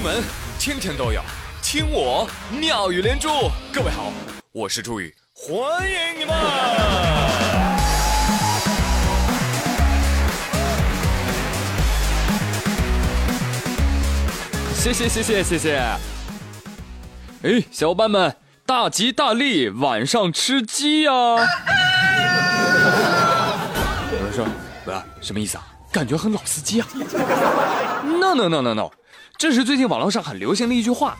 新闻天天都有，听我妙语连珠。各位好，我是朱宇，欢迎你们！谢谢谢谢谢谢。哎，小伙伴们，大吉大利，晚上吃鸡呀！有人说，不要，什么意思啊？感觉很老司机啊！No No No No No，这是最近网络上很流行的一句话，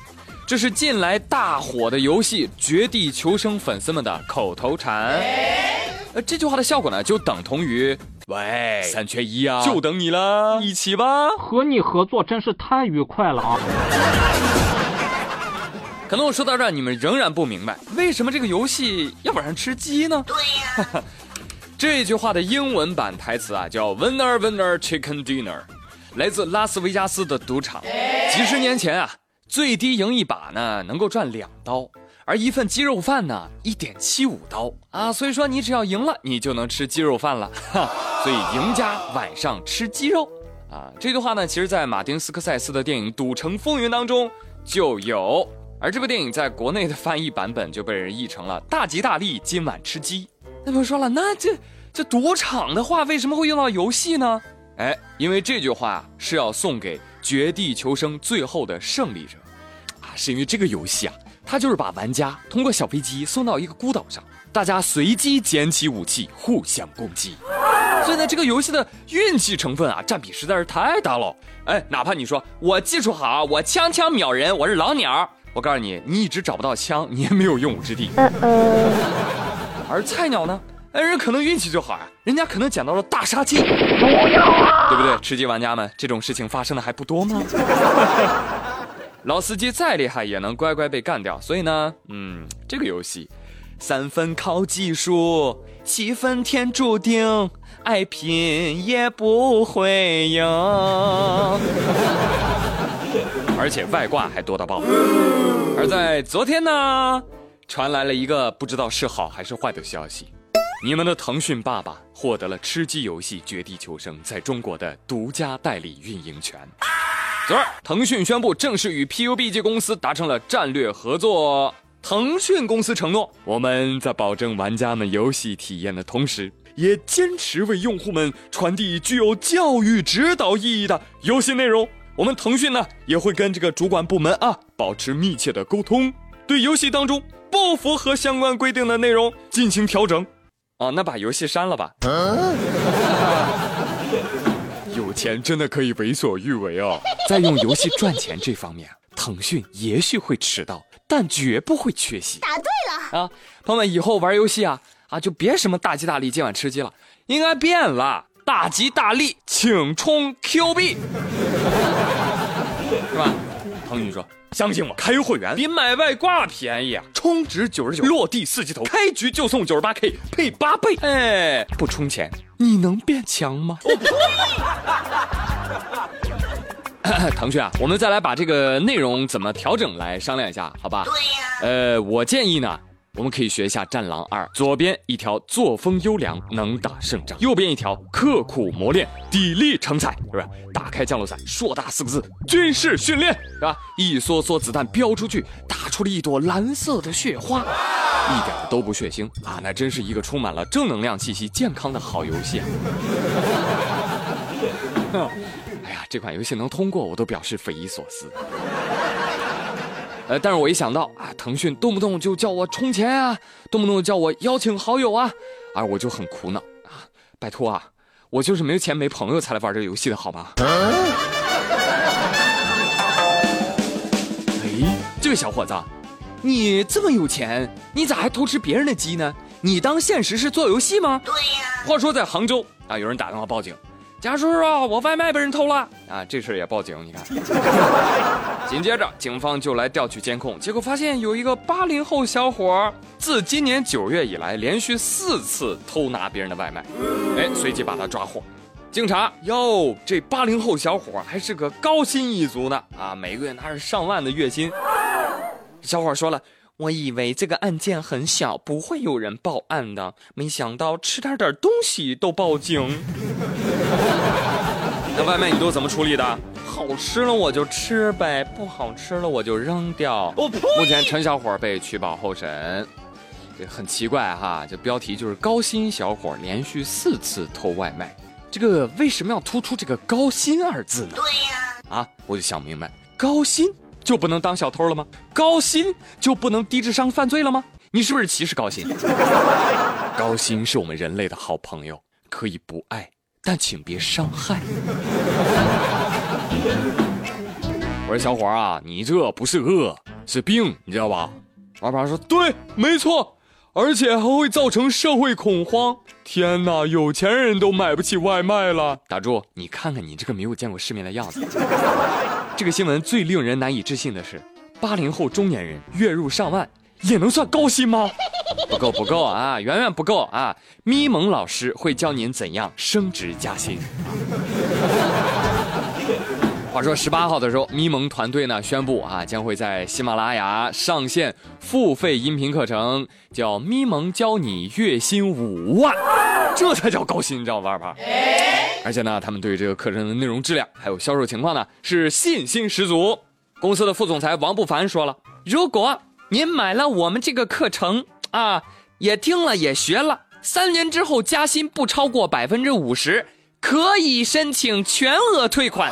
这是近来大火的游戏《绝地求生》粉丝们的口头禅。呃，这句话的效果呢，就等同于“喂，三缺一啊，就等你了，一起吧。”和你合作真是太愉快了啊！可能我说到这儿，你们仍然不明白，为什么这个游戏要晚上吃鸡呢？对呀。这句话的英文版台词啊，叫 Winner Winner Chicken Dinner，来自拉斯维加斯的赌场。几十年前啊，最低赢一把呢能够赚两刀，而一份鸡肉饭呢一点七五刀啊。所以说你只要赢了，你就能吃鸡肉饭了。哈，所以赢家晚上吃鸡肉啊。这句话呢，其实在马丁斯科塞斯的电影《赌城风云》当中就有，而这部电影在国内的翻译版本就被人译成了“大吉大利，今晚吃鸡”。那么说了，那这这赌场的话为什么会用到游戏呢？哎，因为这句话是要送给绝地求生最后的胜利者，啊，是因为这个游戏啊，它就是把玩家通过小飞机送到一个孤岛上，大家随机捡起武器互相攻击，所以呢，这个游戏的运气成分啊占比实在是太大了。哎，哪怕你说我技术好，我枪枪秒人，我是老鸟，我告诉你，你一直找不到枪，你也没有用武之地。而菜鸟呢，哎，人可能运气就好啊，人家可能捡到了大杀器，对不对？吃鸡玩家们，这种事情发生的还不多吗？老司机再厉害也能乖乖被干掉，所以呢，嗯，这个游戏，三分靠技术，七分天注定，爱拼也不会赢，而且外挂还多到爆。而在昨天呢？传来了一个不知道是好还是坏的消息，你们的腾讯爸爸获得了吃鸡游戏《绝地求生》在中国的独家代理运营权。昨儿，腾讯宣布正式与 PUBG 公司达成了战略合作。腾讯公司承诺，我们在保证玩家们游戏体验的同时，也坚持为用户们传递具有教育指导意义的游戏内容。我们腾讯呢，也会跟这个主管部门啊保持密切的沟通，对游戏当中。不符合相关规定的内容进行调整，啊，那把游戏删了吧。有钱真的可以为所欲为哦。在用游戏赚钱这方面，腾讯也许会迟到，但绝不会缺席。答对了啊，朋友们，以后玩游戏啊啊，就别什么大吉大利，今晚吃鸡了，应该变了，大吉大利，请充 Q 币，是吧？腾讯说。相信我，开会员比买外挂便宜啊！充值九十九，落地四级头，开局就送九十八 K 配八倍。哎，不充钱你能变强吗？腾讯啊，我们再来把这个内容怎么调整来商量一下，好吧？对呀。呃，我建议呢。我们可以学一下《战狼二》，左边一条作风优良，能打胜仗；右边一条刻苦磨练，砥砺成才，是不是？打开降落伞，硕大四个字：军事训练，是吧？一梭梭子弹飙出去，打出了一朵蓝色的雪花，一点都不血腥啊！那真是一个充满了正能量气息、健康的好游戏啊！哎呀，这款游戏能通过，我都表示匪夷所思。呃，但是我一想到啊，腾讯动不动就叫我充钱啊，动不动叫我邀请好友啊，啊，我就很苦恼啊。拜托啊，我就是没钱没朋友才来玩这个游戏的好吗？哎，这位小伙子，你这么有钱，你咋还偷吃别人的鸡呢？你当现实是做游戏吗？对呀。话说在杭州啊，有人打电话报警。贾叔叔，我外卖被人偷了啊！这事儿也报警，你看。紧接着，警方就来调取监控，结果发现有一个八零后小伙自今年九月以来连续四次偷拿别人的外卖，哎，随即把他抓获。警察哟，这八零后小伙还是个高薪一族呢啊，每个月拿着上万的月薪。小伙说了。我以为这个案件很小，不会有人报案的，没想到吃点点东西都报警。那外卖你都怎么处理的？好吃了我就吃呗，不好吃了我就扔掉。目前陈小伙被取保候审，这很奇怪哈，这标题就是高薪小伙连续四次偷外卖，这个为什么要突出这个高薪二字呢？对呀，啊，我就想明白，高薪就不能当小偷了吗？高薪就不能低智商犯罪了吗？你是不是歧视高薪？高薪是我们人类的好朋友，可以不爱，但请别伤害。我说小伙啊，你这不是饿，是病，你知道吧？二爸说对，没错，而且还会造成社会恐慌。天哪，有钱人都买不起外卖了。打住，你看看你这个没有见过世面的样子。这个新闻最令人难以置信的是，八零后中年人月入上万。也能算高薪吗？不够不够啊，远远不够啊！咪蒙老师会教您怎样升职加薪。话说十八号的时候，咪蒙团队呢宣布啊，将会在喜马拉雅上线付费音频课程，叫咪蒙教你月薪五万，这才叫高薪，你知道吧？而且呢，他们对这个课程的内容质量还有销售情况呢是信心十足。公司的副总裁王不凡说了，如果。您买了我们这个课程啊，也听了也学了，三年之后加薪不超过百分之五十，可以申请全额退款。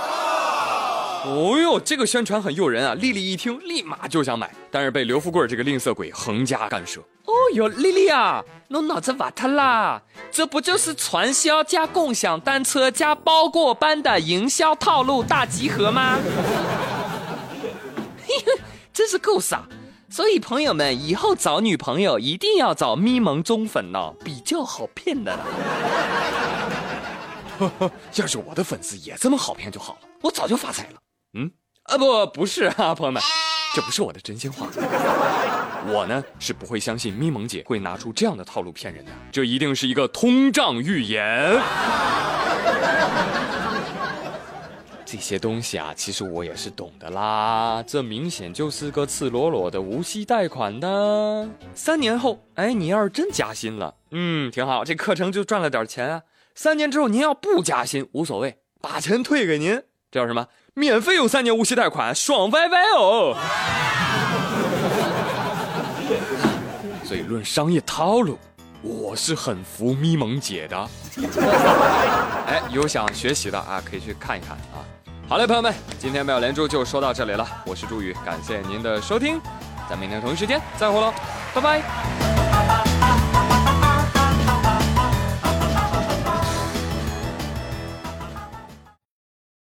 哦呦，这个宣传很诱人啊！丽丽一听，立马就想买，但是被刘富贵这个吝啬鬼横加干涉。哦呦，丽丽啊，侬脑子瓦特啦？这不就是传销加共享单车加包过班的营销套路大集合吗？真是够傻！所以朋友们，以后找女朋友一定要找咪蒙忠粉哦，比较好骗的。要是我的粉丝也这么好骗就好了，我早就发财了。嗯，啊不，不是啊，朋友们，这不是我的真心话。我呢是不会相信咪蒙姐会拿出这样的套路骗人的，这一定是一个通胀预言。这些东西啊，其实我也是懂的啦。这明显就是个赤裸裸的无息贷款的。三年后，哎，你要是真加薪了，嗯，挺好，这课程就赚了点钱啊。三年之后，您要不加薪，无所谓，把钱退给您，这叫什么？免费有三年无息贷款，爽歪歪哦。所以论商业套路，我是很服咪蒙姐的。哎，有想学习的啊，可以去看一看啊。好嘞，朋友们，今天妙连珠就说到这里了。我是朱宇，感谢您的收听，咱明天同一时间再会喽，拜拜。